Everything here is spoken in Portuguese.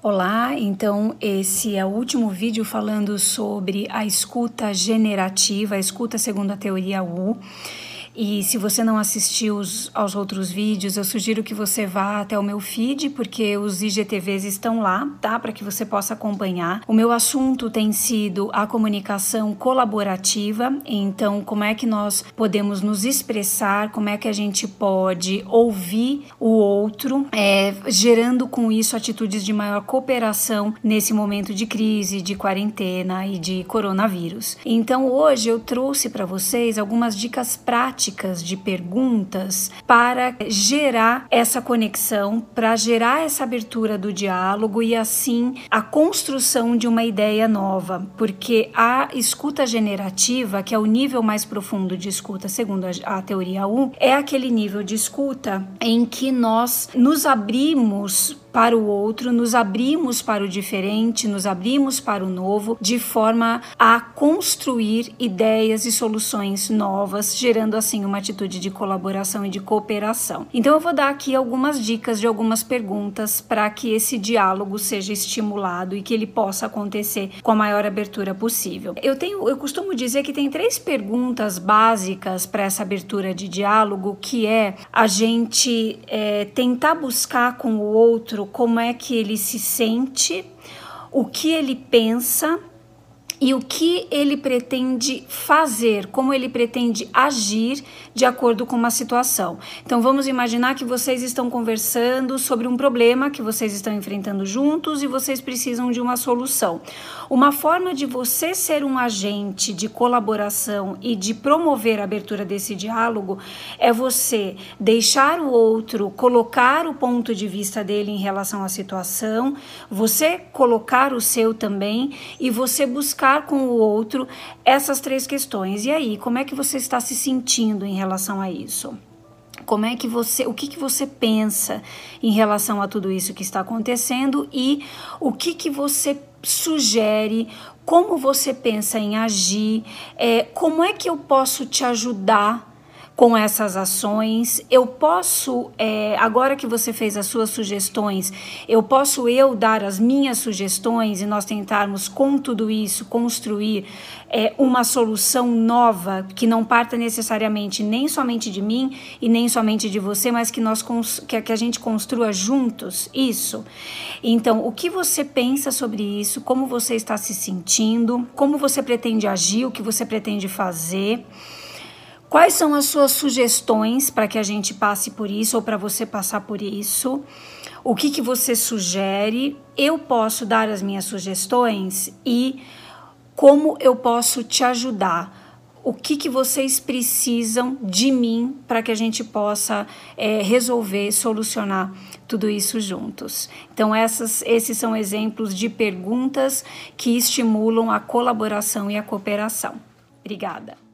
Olá, então esse é o último vídeo falando sobre a escuta generativa, a escuta segundo a teoria U. E se você não assistiu aos outros vídeos, eu sugiro que você vá até o meu feed, porque os IGTVs estão lá, tá? Para que você possa acompanhar. O meu assunto tem sido a comunicação colaborativa, então como é que nós podemos nos expressar, como é que a gente pode ouvir o outro, é, gerando com isso atitudes de maior cooperação nesse momento de crise, de quarentena e de coronavírus. Então hoje eu trouxe para vocês algumas dicas práticas práticas de perguntas para gerar essa conexão, para gerar essa abertura do diálogo e assim a construção de uma ideia nova, porque a escuta generativa, que é o nível mais profundo de escuta, segundo a, a teoria U, é aquele nível de escuta em que nós nos abrimos para o outro, nos abrimos para o diferente, nos abrimos para o novo, de forma a construir ideias e soluções novas, gerando assim uma atitude de colaboração e de cooperação. Então eu vou dar aqui algumas dicas de algumas perguntas para que esse diálogo seja estimulado e que ele possa acontecer com a maior abertura possível. Eu tenho, eu costumo dizer que tem três perguntas básicas para essa abertura de diálogo, que é a gente é, tentar buscar com o outro outro como é que ele se sente, o que ele pensa e o que ele pretende fazer, como ele pretende agir de acordo com uma situação. Então vamos imaginar que vocês estão conversando sobre um problema que vocês estão enfrentando juntos e vocês precisam de uma solução. Uma forma de você ser um agente de colaboração e de promover a abertura desse diálogo é você deixar o outro colocar o ponto de vista dele em relação à situação, você colocar o seu também e você buscar com o outro essas três questões. E aí, como é que você está se sentindo em relação a isso? Como é que você, o que, que você pensa em relação a tudo isso que está acontecendo e o que, que você sugere, como você pensa em agir, é, como é que eu posso te ajudar com essas ações. Eu posso, é, agora que você fez as suas sugestões, eu posso eu dar as minhas sugestões e nós tentarmos com tudo isso construir é, uma solução nova que não parta necessariamente nem somente de mim e nem somente de você, mas que nós que, que a gente construa juntos isso. Então, o que você pensa sobre isso? Como você está se sentindo? Como você pretende agir? O que você pretende fazer? Quais são as suas sugestões para que a gente passe por isso ou para você passar por isso? O que, que você sugere? Eu posso dar as minhas sugestões e como eu posso te ajudar? O que, que vocês precisam de mim para que a gente possa é, resolver, solucionar tudo isso juntos? Então, essas, esses são exemplos de perguntas que estimulam a colaboração e a cooperação. Obrigada.